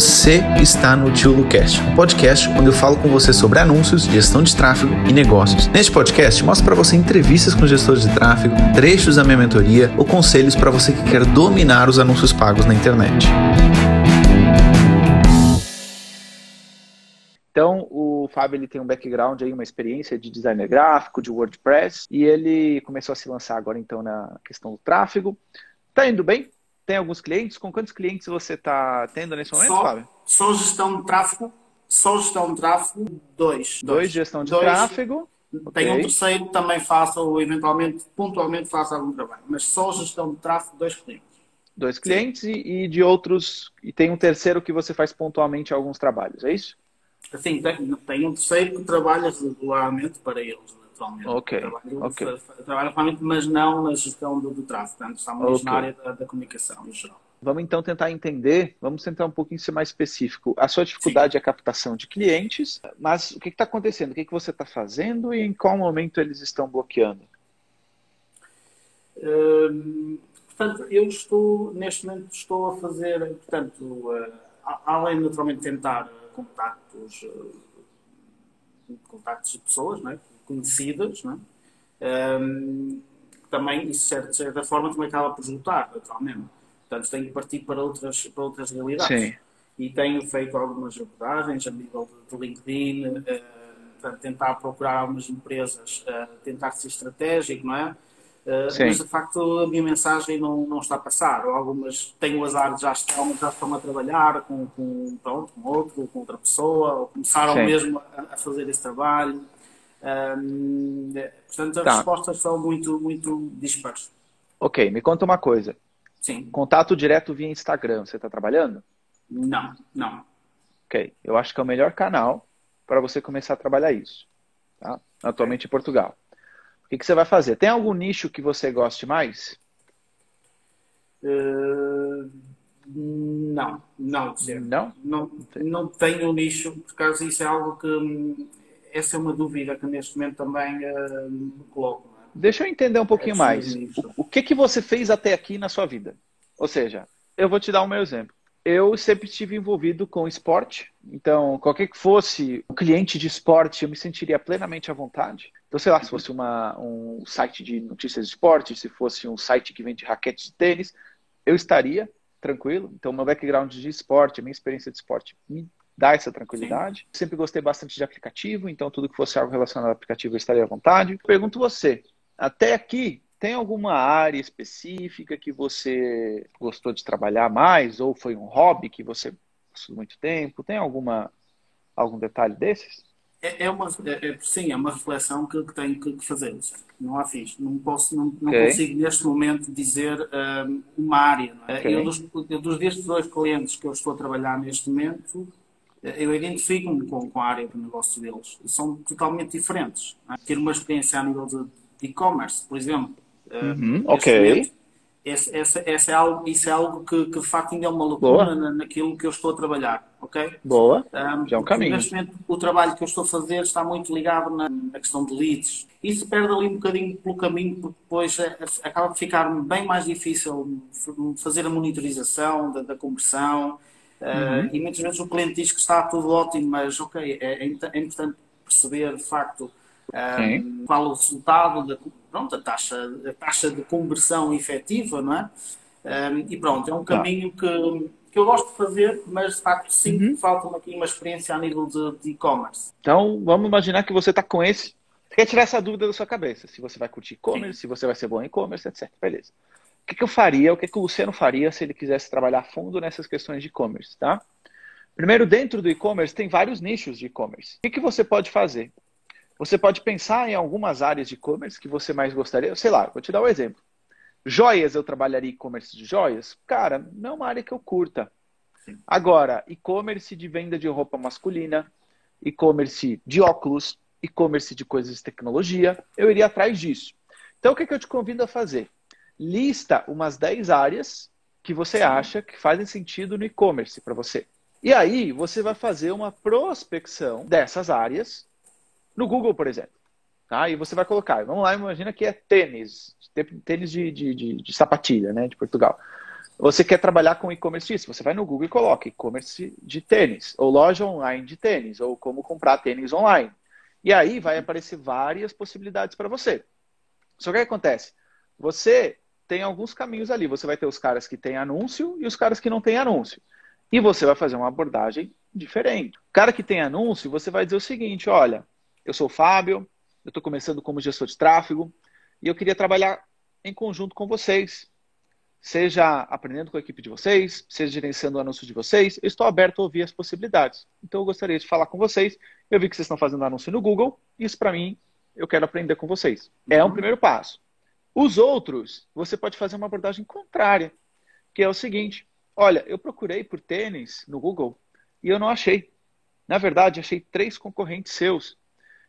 Você está no Tio Lucast, um podcast onde eu falo com você sobre anúncios, gestão de tráfego e negócios. Neste podcast, mostro para você entrevistas com gestores de tráfego, trechos da minha mentoria ou conselhos para você que quer dominar os anúncios pagos na internet. Então, o Fábio ele tem um background aí, uma experiência de designer gráfico, de WordPress, e ele começou a se lançar agora então na questão do tráfego. Tá indo bem? Tem alguns clientes? Com quantos clientes você está tendo nesse momento, só, Fábio? Só gestão de tráfego, só gestão de tráfego, dois. Dois, dois gestão de dois. tráfego. Tem okay. um terceiro que também faça, ou eventualmente, pontualmente faça algum trabalho. Mas só gestão de tráfego, dois clientes. Dois clientes e, e, de outros. E tem um terceiro que você faz pontualmente alguns trabalhos, é isso? Sim, tem, tem um terceiro que trabalha regularmente para eles Ok. Trabalho, okay. trabalho mas não na gestão do, do tráfego. Portanto, estamos okay. na área da, da, comunicação em geral. Vamos então tentar entender, vamos tentar um pouquinho ser mais específico. A sua dificuldade Sim. é a captação de clientes, mas o que está acontecendo? O que, que você está fazendo e em qual momento eles estão bloqueando? Hum, portanto, eu estou, neste momento, estou a fazer, portanto, uh, além naturalmente tentar contactos, uh, contactos de pessoas, não é? Conhecidas, não é? um, também isso de certa forma também acaba por esgotar, naturalmente. Portanto, tenho que partir para outras, para outras realidades. Sim. E tenho feito algumas abordagens a nível de, de LinkedIn, uh, portanto, tentar procurar algumas empresas, uh, tentar ser estratégico, não é? Uh, mas de facto a minha mensagem não, não está a passar. Algumas têm o azar de já estão, já estão a trabalhar com, com, pronto, com outro, com outra pessoa, ou começaram Sim. mesmo a, a, fazer esse trabalho. Um, portanto, as tá. respostas são muito, muito dispares. Ok, me conta uma coisa. Sim. Contato direto via Instagram, você está trabalhando? Não, não. Ok, eu acho que é o melhor canal para você começar a trabalhar isso. Tá? Atualmente em Portugal. O que, que, você vai fazer? Tem algum nicho que você goste mais? Uh, não, não, não. Não, não tenho nicho, por causa isso é algo que essa é uma dúvida que neste momento também me coloco. É? Deixa eu entender um pouquinho é mais. O, o, que, que você fez até aqui na sua vida? Ou seja, eu vou te dar o meu exemplo. Eu sempre estive envolvido com esporte, então qualquer que fosse o cliente de esporte, eu me sentiria plenamente à vontade. Então, sei lá, se fosse uma, um site de notícias de esporte, se fosse um site que vende raquetes de tênis, eu estaria tranquilo. Então, meu background de esporte, minha experiência de esporte me dá essa tranquilidade. Sim. Sempre gostei bastante de aplicativo, então tudo que fosse algo relacionado ao aplicativo eu estaria à vontade. Pergunto você, até aqui, tem alguma área específica que você gostou de trabalhar mais ou foi um hobby que você passou muito tempo? Tem alguma algum detalhe desses? É, é uma, é, é, sim, é uma reflexão que, tenho que, fazer. Não há fiz. Não, posso, não, não okay. consigo neste momento dizer um, uma área. É? Okay. Eu, dos, eu, dos destes dois clientes que eu estou a trabalhar neste momento, eu identifico-me com, com, a área de negócio deles. São totalmente diferentes. É? Ter uma experiência a nível de e-commerce, por exemplo. Eh, uhum, ok. Esse, esse, esse é algo, isso é algo que, que de facto ainda é uma loucura na, naquilo que eu estou a trabalhar, ok? Boa, um, já é um caminho. Neste momento, o trabalho que eu estou a fazer está muito ligado na, na questão de leads. Isso perde ali um bocadinho pelo caminho, porque depois é, acaba por ficar bem mais difícil fazer a monitorização da, da conversão, Uhum. Uh, e muitas vezes o cliente diz que está tudo ótimo, mas ok, é, é, é importante perceber de facto um, qual o resultado da pronto, a, taxa, a taxa de conversão efetiva, não é? Um, e pronto, é um caminho que, que eu gosto de fazer, mas de facto sim uhum. falta-me aqui uma experiência a nível de e-commerce. então vamos imaginar que você está com esse. Você quer tirar essa dúvida da sua cabeça, se você vai curtir e-commerce, se você vai ser bom em e-commerce, etc. Beleza que, que eu faria, o que, que o Luciano faria se ele quisesse trabalhar fundo nessas questões de e-commerce, tá? Primeiro, dentro do e-commerce, tem vários nichos de e-commerce. O que, que você pode fazer? Você pode pensar em algumas áreas de e-commerce que você mais gostaria. Sei lá, vou te dar um exemplo. Joias, eu trabalharia e-commerce de joias? Cara, não é uma área que eu curta. Agora, e-commerce de venda de roupa masculina, e-commerce de óculos, e-commerce de coisas de tecnologia, eu iria atrás disso. Então, o que, que eu te convido a fazer? Lista umas 10 áreas que você Sim. acha que fazem sentido no e-commerce para você. E aí você vai fazer uma prospecção dessas áreas no Google, por exemplo. Tá? E você vai colocar, vamos lá, imagina que é tênis, tênis de, de, de, de sapatilha, né, de Portugal. Você quer trabalhar com e-commerce disso? Você vai no Google e coloca e-commerce de tênis, ou loja online de tênis, ou como comprar tênis online. E aí vai aparecer várias possibilidades para você. Só que o que acontece? Você tem alguns caminhos ali. Você vai ter os caras que têm anúncio e os caras que não têm anúncio. E você vai fazer uma abordagem diferente. O cara que tem anúncio, você vai dizer o seguinte: olha, eu sou o Fábio, eu estou começando como gestor de tráfego e eu queria trabalhar em conjunto com vocês. Seja aprendendo com a equipe de vocês, seja gerenciando o anúncio de vocês, eu estou aberto a ouvir as possibilidades. Então eu gostaria de falar com vocês. Eu vi que vocês estão fazendo anúncio no Google, isso para mim, eu quero aprender com vocês. É um primeiro passo. Os outros, você pode fazer uma abordagem contrária, que é o seguinte: olha, eu procurei por tênis no Google e eu não achei. Na verdade, achei três concorrentes seus.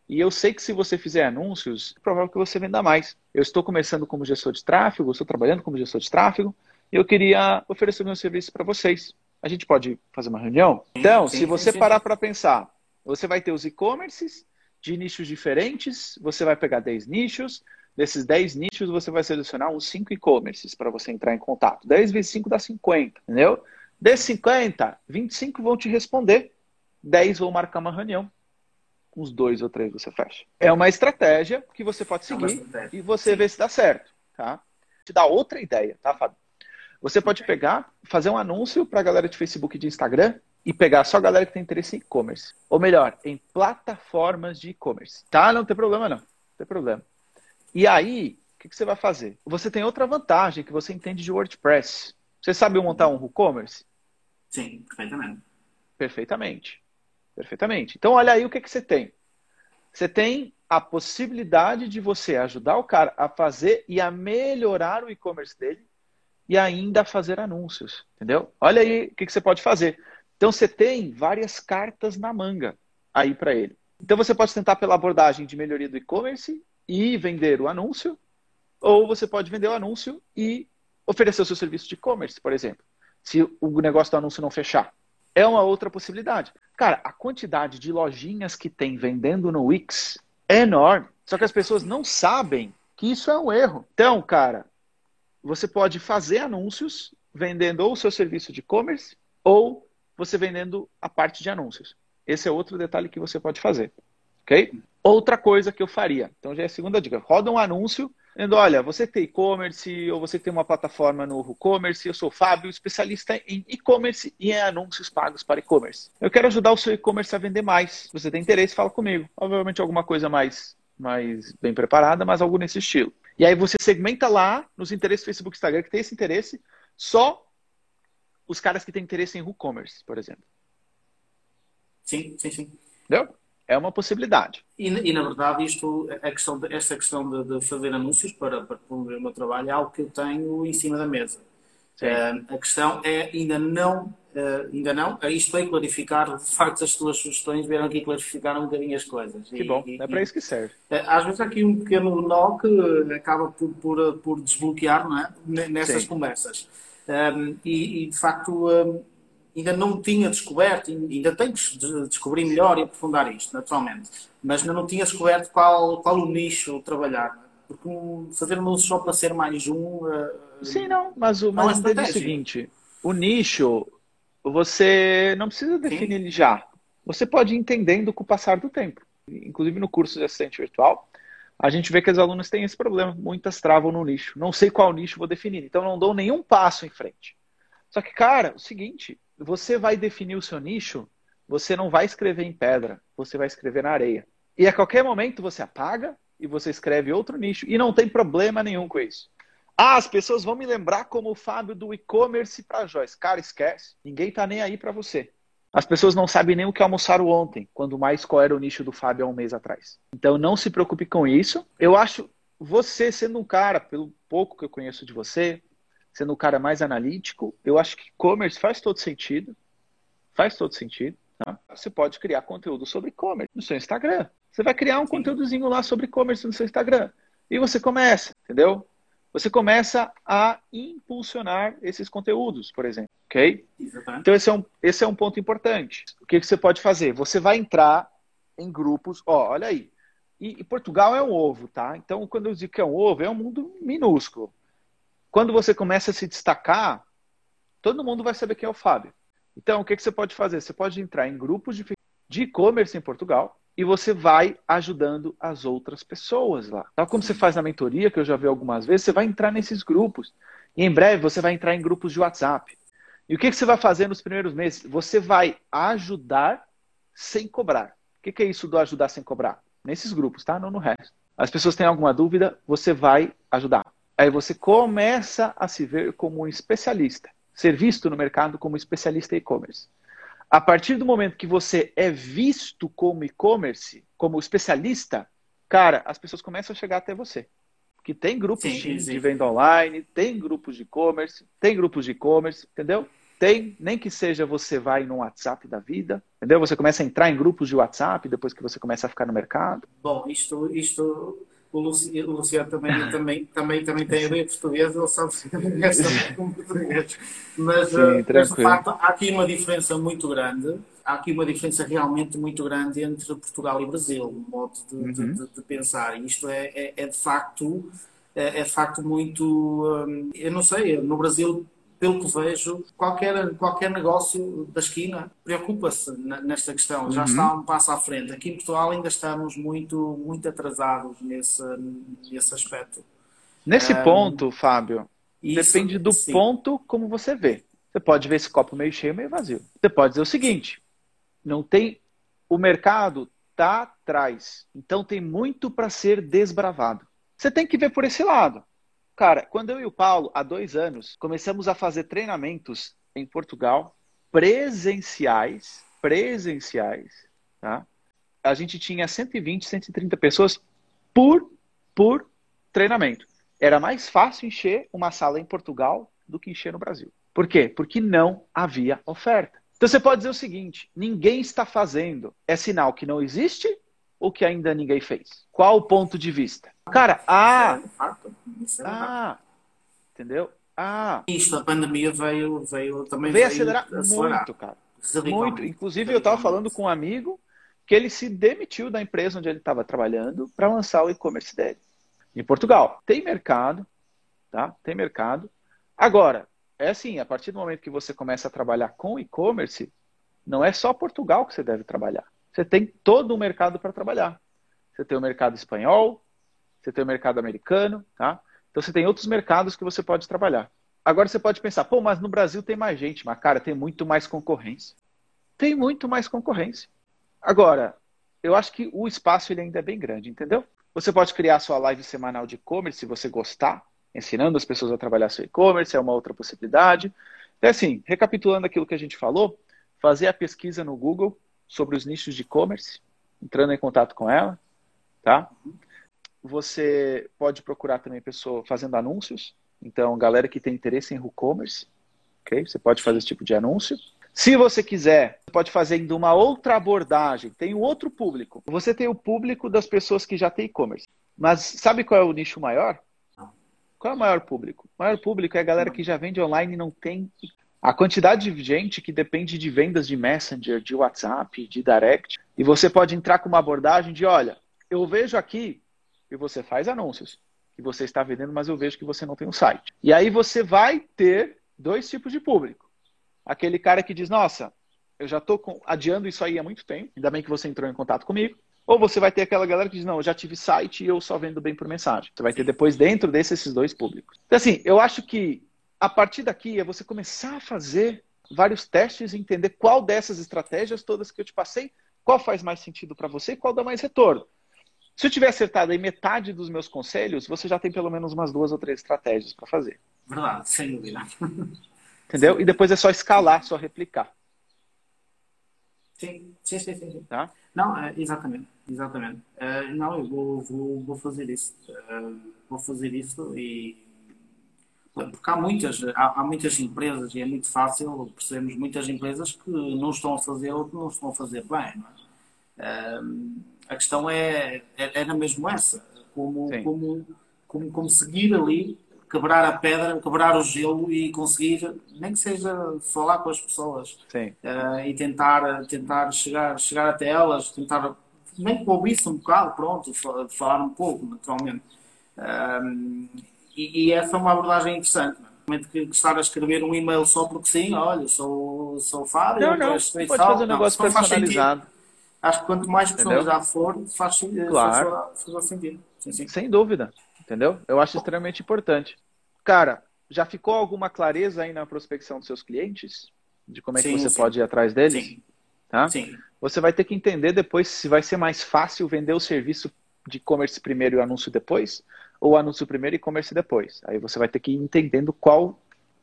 E eu sei que se você fizer anúncios, é provável que você venda mais. Eu estou começando como gestor de tráfego, estou trabalhando como gestor de tráfego, e eu queria oferecer meu serviço para vocês. A gente pode fazer uma reunião? Então, sim, se você sim, parar para pensar, você vai ter os e-commerces de nichos diferentes, você vai pegar 10 nichos, Desses 10 nichos, você vai selecionar uns 5 e-commerces para você entrar em contato. 10 vezes 5 dá 50, entendeu? Desses 50, 25 vão te responder. 10 vão marcar uma reunião. Uns dois ou três você fecha. É uma estratégia que você pode é seguir é e você vê se dá certo, tá? Te dá outra ideia, tá, Fábio? Você pode pegar, fazer um anúncio para a galera de Facebook e de Instagram e pegar só a galera que tem interesse em e-commerce. Ou melhor, em plataformas de e-commerce. Tá? Não tem problema não. Não tem problema. E aí, o que, que, você vai fazer? Você tem outra vantagem que você entende de WordPress. Você sabe montar um WooCommerce? Sim, perfeitamente. Perfeitamente. Perfeitamente. Então, olha aí o que, que você tem. Você tem a possibilidade de você ajudar o cara a fazer e a melhorar o e-commerce dele e ainda fazer anúncios, entendeu? Olha aí o que, que você pode fazer. Então, você tem várias cartas na manga aí para ele. Então, você pode tentar pela abordagem de melhoria do e-commerce e vender o anúncio, ou você pode vender o anúncio e oferecer o seu serviço de e-commerce, por exemplo, se o negócio do anúncio não fechar. É uma outra possibilidade. Cara, a quantidade de lojinhas que tem vendendo no Wix é enorme. Só que as pessoas não sabem que isso é um erro. Então, cara, você pode fazer anúncios vendendo ou o seu serviço de e-commerce ou você vendendo a parte de anúncios. Esse é outro detalhe que você pode fazer. Ok? Outra coisa que eu faria, então já é a segunda dica, roda um anúncio dizendo, olha, você tem e-commerce ou você tem uma plataforma no e-commerce, eu sou o Fábio, especialista em e-commerce e em anúncios pagos para e-commerce. Eu quero ajudar o seu e-commerce a vender mais. Se você tem interesse, fala comigo. Obviamente alguma coisa mais, mais bem preparada, mas algo nesse estilo. E aí você segmenta lá nos interesses do Facebook e Instagram que tem esse interesse, só os caras que têm interesse em e-commerce, por exemplo. Sim, sim, sim. Entendeu? É uma possibilidade. E, e, na verdade, isto, a questão de, esta questão de, de, fazer anúncios para, para promover o meu trabalho é algo que eu tenho em cima da mesa. Uh, a questão é ainda não, uh, ainda não, aí estou a clarificar, de facto, as tuas sugestões vieram aqui clarificar um bocadinho as coisas. Que e, bom, e, é para isso que serve. Uh, às vezes há aqui um pequeno nó que acaba por, por, por desbloquear não é? nessas Sim. conversas. Um, e, de facto, um, ainda não tinha descoberto, ainda tenho que descobrir melhor e aprofundar isto, naturalmente, mas ainda não tinha descoberto qual, qual o nicho trabalhar. Porque fazer anúncios só para ser mais um. Uh, Sim, não, mas o mais é o seguinte: o nicho, você não precisa definir Sim. ele já. Você pode ir entendendo com o passar do tempo. Inclusive no curso de assistente virtual, a gente vê que os alunos têm esse problema. Muitas travam no nicho. Não sei qual nicho vou definir. Então não dou nenhum passo em frente. Só que, cara, é o seguinte, você vai definir o seu nicho, você não vai escrever em pedra, você vai escrever na areia. E a qualquer momento você apaga e você escreve outro nicho. E não tem problema nenhum com isso. Ah, as pessoas vão me lembrar como o Fábio do e-commerce para Joyce. Cara, esquece. Ninguém tá nem aí para você. As pessoas não sabem nem o que almoçaram ontem, quando mais qual era o nicho do Fábio há um mês atrás. Então não se preocupe com isso. Eu acho você sendo um cara, pelo pouco que eu conheço de você, sendo um cara mais analítico, eu acho que e-commerce faz todo sentido. Faz todo sentido. Tá? Você pode criar conteúdo sobre e-commerce no seu Instagram. Você vai criar um Sim. conteúdozinho lá sobre e-commerce no seu Instagram. E você começa, entendeu? Você começa a impulsionar esses conteúdos, por exemplo. Ok? Então, esse é, um, esse é um ponto importante. O que, que você pode fazer? Você vai entrar em grupos. Ó, olha aí. E, e Portugal é um ovo, tá? Então, quando eu digo que é um ovo, é um mundo minúsculo. Quando você começa a se destacar, todo mundo vai saber quem é o Fábio. Então, o que, que você pode fazer? Você pode entrar em grupos de e-commerce em Portugal e você vai ajudando as outras pessoas lá. Tal como você faz na mentoria, que eu já vi algumas vezes, você vai entrar nesses grupos. E em breve você vai entrar em grupos de WhatsApp. E o que, que você vai fazer nos primeiros meses? Você vai ajudar sem cobrar. O que, que é isso do ajudar sem cobrar? Nesses grupos, tá? Não no resto. As pessoas têm alguma dúvida, você vai ajudar. Aí você começa a se ver como um especialista, ser visto no mercado como especialista em e-commerce. A partir do momento que você é visto como e-commerce, como especialista, cara, as pessoas começam a chegar até você. Que tem grupos sim, de, sim. de venda online, tem grupos de e-commerce, tem grupos de e-commerce, entendeu? Tem, nem que seja você vai no WhatsApp da vida, entendeu? Você começa a entrar em grupos de WhatsApp depois que você começa a ficar no mercado. Bom, isto, isto o Luciano, também, também, também, também tem a ver português, ele sabe com português. Mas, Sim, eh, mas, de facto, há aqui uma diferença muito grande. Há aqui uma diferença realmente muito grande entre Portugal e Brasil, no modo de, uhum. de, de, de pensar. E isto é, é, é, de facto, é, é de facto muito. Hum, eu não sei, no Brasil pelo que vejo, qualquer, qualquer negócio da esquina preocupa-se nesta questão, uhum. já está um passo à frente. Aqui em Portugal ainda estamos muito, muito atrasados nesse, nesse aspecto. Nesse um, ponto, Fábio, isso, depende do sim. ponto como você vê. Você pode ver esse copo meio cheio, meio vazio. Você pode dizer o seguinte: não tem. O mercado está atrás. Então tem muito para ser desbravado. Você tem que ver por esse lado. Cara, quando eu e o Paulo, há dois anos, começamos a fazer treinamentos em Portugal, presenciais, presenciais, tá? A gente tinha 120, 130 pessoas por, por treinamento. Era mais fácil encher uma sala em Portugal do que encher no Brasil. Por quê? Porque não havia oferta. Então você pode dizer o seguinte: ninguém está fazendo. É sinal que não existe ou que ainda ninguém fez? Qual o ponto de vista? Cara, ah, é ah, entendeu? Ah, isto, a pandemia veio, veio também veio, veio acelerar, acelerar, muito, cara. Muito. Inclusive, eu estava falando com um amigo que ele se demitiu da empresa onde ele estava trabalhando para lançar o e-commerce dele. Em Portugal. Tem mercado, tá? Tem mercado. Agora, é assim, a partir do momento que você começa a trabalhar com e-commerce, não é só Portugal que você deve trabalhar você tem todo um mercado para trabalhar. Você tem o mercado espanhol, você tem o mercado americano, tá? Então você tem outros mercados que você pode trabalhar. Agora você pode pensar, pô, mas no Brasil tem mais gente, mas cara, tem muito mais concorrência. Tem muito mais concorrência. Agora, eu acho que o espaço ele ainda é bem grande, entendeu? Você pode criar sua live semanal de e-commerce se você gostar, ensinando as pessoas a trabalhar seu e-commerce, é uma outra possibilidade. Então, assim, recapitulando aquilo que a gente falou, fazer a pesquisa no Google, sobre os nichos de e-commerce, entrando em contato com ela, tá? Você pode procurar também pessoa fazendo anúncios. Então, galera que tem interesse em e-commerce, ok? Você pode fazer esse tipo de anúncio. Se você quiser, pode fazer ainda uma outra abordagem. Tem um outro público. Você tem o público das pessoas que já têm e-commerce. Mas sabe qual é o nicho maior? Qual é o maior público? O maior público é a galera que já vende online e não tem a quantidade de gente que depende de vendas de Messenger, de WhatsApp, de Direct, e você pode entrar com uma abordagem de, olha, eu vejo aqui e você faz anúncios que você está vendendo, mas eu vejo que você não tem um site. E aí você vai ter dois tipos de público. Aquele cara que diz, nossa, eu já estou adiando isso aí há muito tempo, ainda bem que você entrou em contato comigo. Ou você vai ter aquela galera que diz, não, eu já tive site e eu só vendo bem por mensagem. Você vai ter depois dentro desses esses dois públicos. Então, assim, eu acho que a partir daqui é você começar a fazer vários testes e entender qual dessas estratégias todas que eu te passei, qual faz mais sentido para você e qual dá mais retorno. Se eu tiver acertado em metade dos meus conselhos, você já tem pelo menos umas duas ou três estratégias para fazer. Verdade, sem dúvida. Entendeu? E depois é só escalar, só replicar. Sim, sim, sim. sim. Tá? Não, é, exatamente, exatamente. Uh, não, eu vou, vou, vou fazer isso. Uh, vou fazer isso e porque há muitas, há, há, muitas empresas e é muito fácil percebermos muitas empresas que não estão a fazer ou que não estão a fazer bem. É? A questão é, é, era mesmo essa, como, como, como conseguir ali quebrar a pedra, quebrar o gelo e conseguir, nem que seja falar com as pessoas uh, e tentar, tentar chegar, chegar até elas, tentar nem que ouvisse um bocado, pronto, falar um pouco, naturalmente. E, e, essa é uma abordagem interessante. exatamente que estar a escrever um e-mail só porque sim, olha, sou, sou Fábio, não, não, pode fazer um negócio personalizado. Acho que quanto mais personalizado for, faz, claro. faz, faz sentido. Sim, sim. Sem dúvida, entendeu? Eu acho extremamente importante. Cara, já ficou alguma clareza aí na prospecção dos seus clientes? De como é sim, que você pode ir atrás deles? Sim. Tá? Sim. Você vai ter que entender depois se vai ser mais fácil vender o serviço de e-commerce primeiro e o anúncio depois, ou anúncio primeiro e e-commerce depois. Aí você vai ter que ir entendendo qual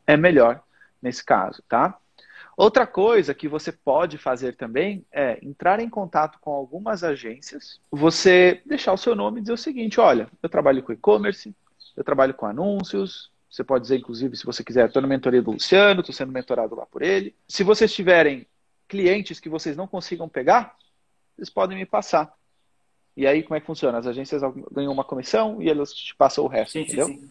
é melhor nesse caso, tá? Outra coisa que você pode fazer também é entrar em contato com algumas agências, você deixar o seu nome e dizer o seguinte: olha, eu trabalho com e-commerce, eu trabalho com anúncios. Você pode dizer, inclusive, se você quiser, estou na mentoria do Luciano, estou sendo mentorado lá por ele. Se vocês tiverem clientes que vocês não consigam pegar, vocês podem me passar. E aí, como é que funciona? As agências ganham uma comissão e elas te passam o resto, sim, entendeu? Sim, sim.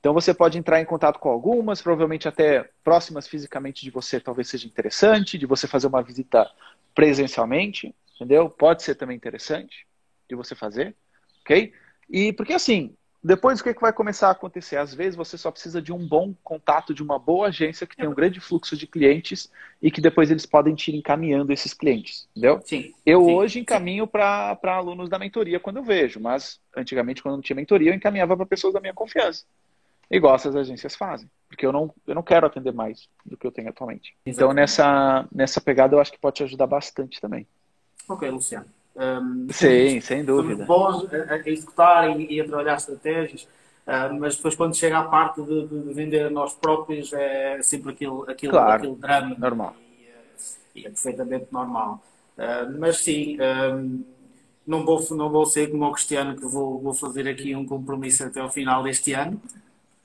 Então você pode entrar em contato com algumas, provavelmente até próximas fisicamente de você, talvez seja interessante, de você fazer uma visita presencialmente, entendeu? Pode ser também interessante de você fazer, ok? E porque assim, depois o que, que vai começar a acontecer? Às vezes você só precisa de um bom contato de uma boa agência que tem um grande fluxo de clientes e que depois eles podem te ir encaminhando esses clientes, entendeu? Sim. Eu sim, hoje encaminho para alunos da mentoria quando eu vejo, mas antigamente quando não tinha mentoria eu encaminhava para pessoas da minha confiança. Igual essas agências fazem, porque eu não, eu não quero atender mais do que eu tenho atualmente. Exatamente. Então nessa, nessa pegada eu acho que pode te ajudar bastante também. Ok, Luciano. Um, Sim, sem dúvida. bons a, a executar e, e, a trabalhar estratégias, uh, mas depois quando chega à parte de, de, vender a nós próprios é sempre aquele, aquele, claro, aquele drama. Normal. E, e, é perfeitamente normal. Uh, mas sim, um, não, vou, não vou ser como o Cristiano que vou, vou fazer aqui um compromisso até ao final deste ano.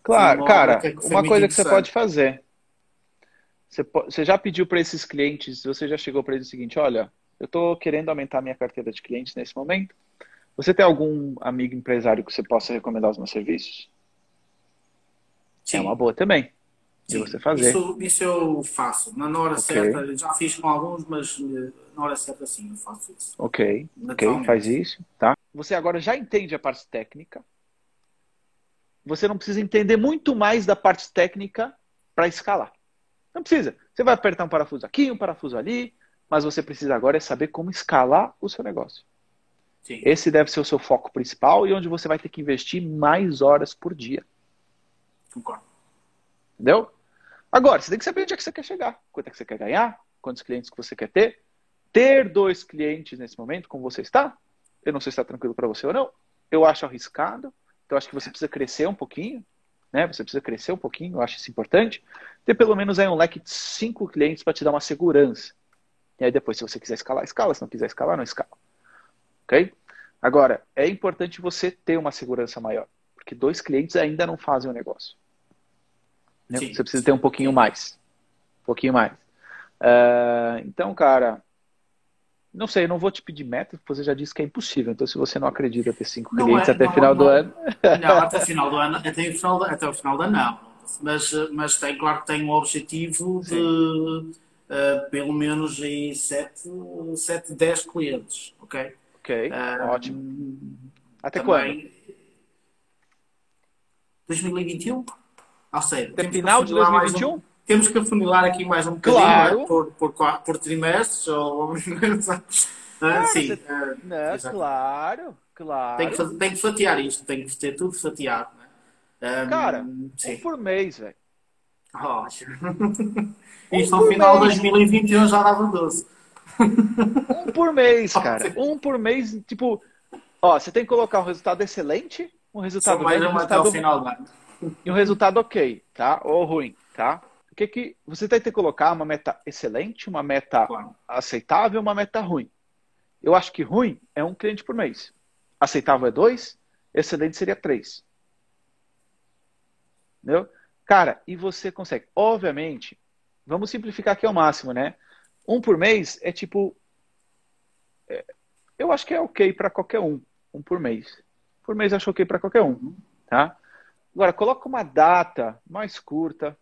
Claro, uma cara, uma coisa que você pode fazer. Você, você já pediu para esses clientes, você já chegou para eles o seguinte, olha, eu estou querendo aumentar minha carteira de clientes nesse momento. Você tem algum amigo empresário que você possa recomendar os meus serviços? Sim. É uma boa também. De você fazer. Isso, isso eu faço. Na hora okay. certa, já fiz com alguns, mas eh, na hora certa sim, eu faço isso. Ok, ok, faz isso, tá? Você agora já entende a parte técnica. Você não precisa entender muito mais da parte técnica para escalar. Não precisa. Você vai apertar um parafuso aqui, um parafuso ali, mas você precisa agora é saber como escalar o seu negócio. Sim. Esse deve ser o seu foco principal e onde você vai ter que investir mais horas por dia. Concordo. Entendeu? Agora, você tem que saber onde é que você quer chegar, quanto é que você quer ganhar, quantos clientes que você quer ter. Ter dois clientes nesse momento, como você está, eu não sei se está tranquilo para você ou não, eu acho arriscado, então acho que você precisa crescer um pouquinho, né? Você precisa crescer um pouquinho, eu acho isso importante. Ter pelo menos aí um leque de cinco clientes para te dar uma segurança. E aí depois, se você quiser escalar, escala. Se não quiser escalar, não escala. Ok? Agora, é importante você ter uma segurança maior. Porque dois clientes ainda não fazem o negócio. Né? Você precisa ter um pouquinho mais. Um pouquinho mais. Uh, então, cara, não sei, eu não vou te pedir meta, porque você já disse que é impossível. Então, se você não acredita ter cinco não clientes é, até o final não, do ano. Não, até final do ano, até o final, até o final do ano, não. Mas, mas tem, claro que tem um objetivo de. Sim uh, pelo menos aí 7, 7, 10 clientes, ok? Ok, uh, ótimo. Até também, quando? 2021? Ou seja, Até final de 2021? Um, temos que afunilar aqui mais um bocadinho claro. né? por, por, por trimestres ou ah, sim, uh, não, claro, claro. Tem que, tem que fatiar isto, tem que ter tudo fatiado. Né? Um, Cara, sim. um por mês, velho. Oh, Isto no final de 2021 já dava 12. Um por mês, cara. Um por mês, tipo, ó, você tem que colocar um resultado excelente, um resultado mais um resultado até o final do ano. E um resultado ok, tá? Ou ruim, tá? O que que você tem que colocar uma meta excelente, uma meta claro. aceitável, uma meta ruim. Eu acho que ruim é um cliente por mês. Aceitável é dois, excelente seria três. Entendeu? Cara, e você consegue. Obviamente, vamos simplificar aqui ao máximo, né? Um por mês é tipo. É, eu acho que é ok para qualquer um. Um por mês. Por mês acho ok para qualquer um. Tá? Agora, coloca uma data mais curta.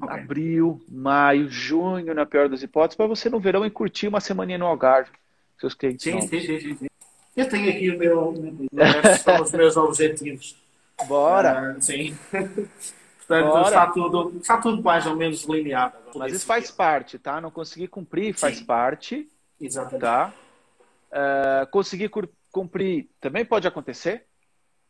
Okay. Abril, maio, junho, na pior das hipóteses, para você no verão e curtir uma semaninha no Algarve. Seus clientes. Sim, sim, sim, sim, Eu tenho aqui o meu, os meus objetivos. Bora! Uh, sim. Portanto, está tudo, está tudo mais ou menos lineado. Mas isso faz parte, tá? Não conseguir cumprir faz Sim. parte. Exatamente. Tá? Uh, conseguir cumprir também pode acontecer,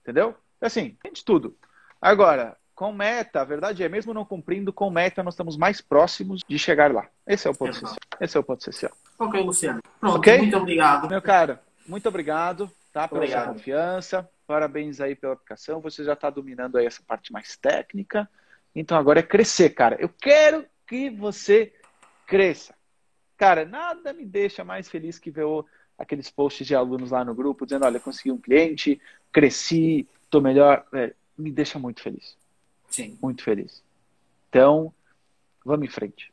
entendeu? Assim, tem de tudo. Agora, com meta, a verdade é, mesmo não cumprindo, com meta nós estamos mais próximos de chegar lá. Esse é o ponto essencial. Esse é o ponto essencial. Ok, Luciano. Pronto, okay? muito obrigado. Meu cara, muito obrigado tá, pela obrigado. sua confiança. Parabéns aí pela aplicação. Você já está dominando aí essa parte mais técnica. Então agora é crescer, cara. Eu quero que você cresça. Cara, nada me deixa mais feliz que ver aqueles posts de alunos lá no grupo dizendo: olha, consegui um cliente, cresci, estou melhor. É, me deixa muito feliz. Sim. Muito feliz. Então, vamos em frente.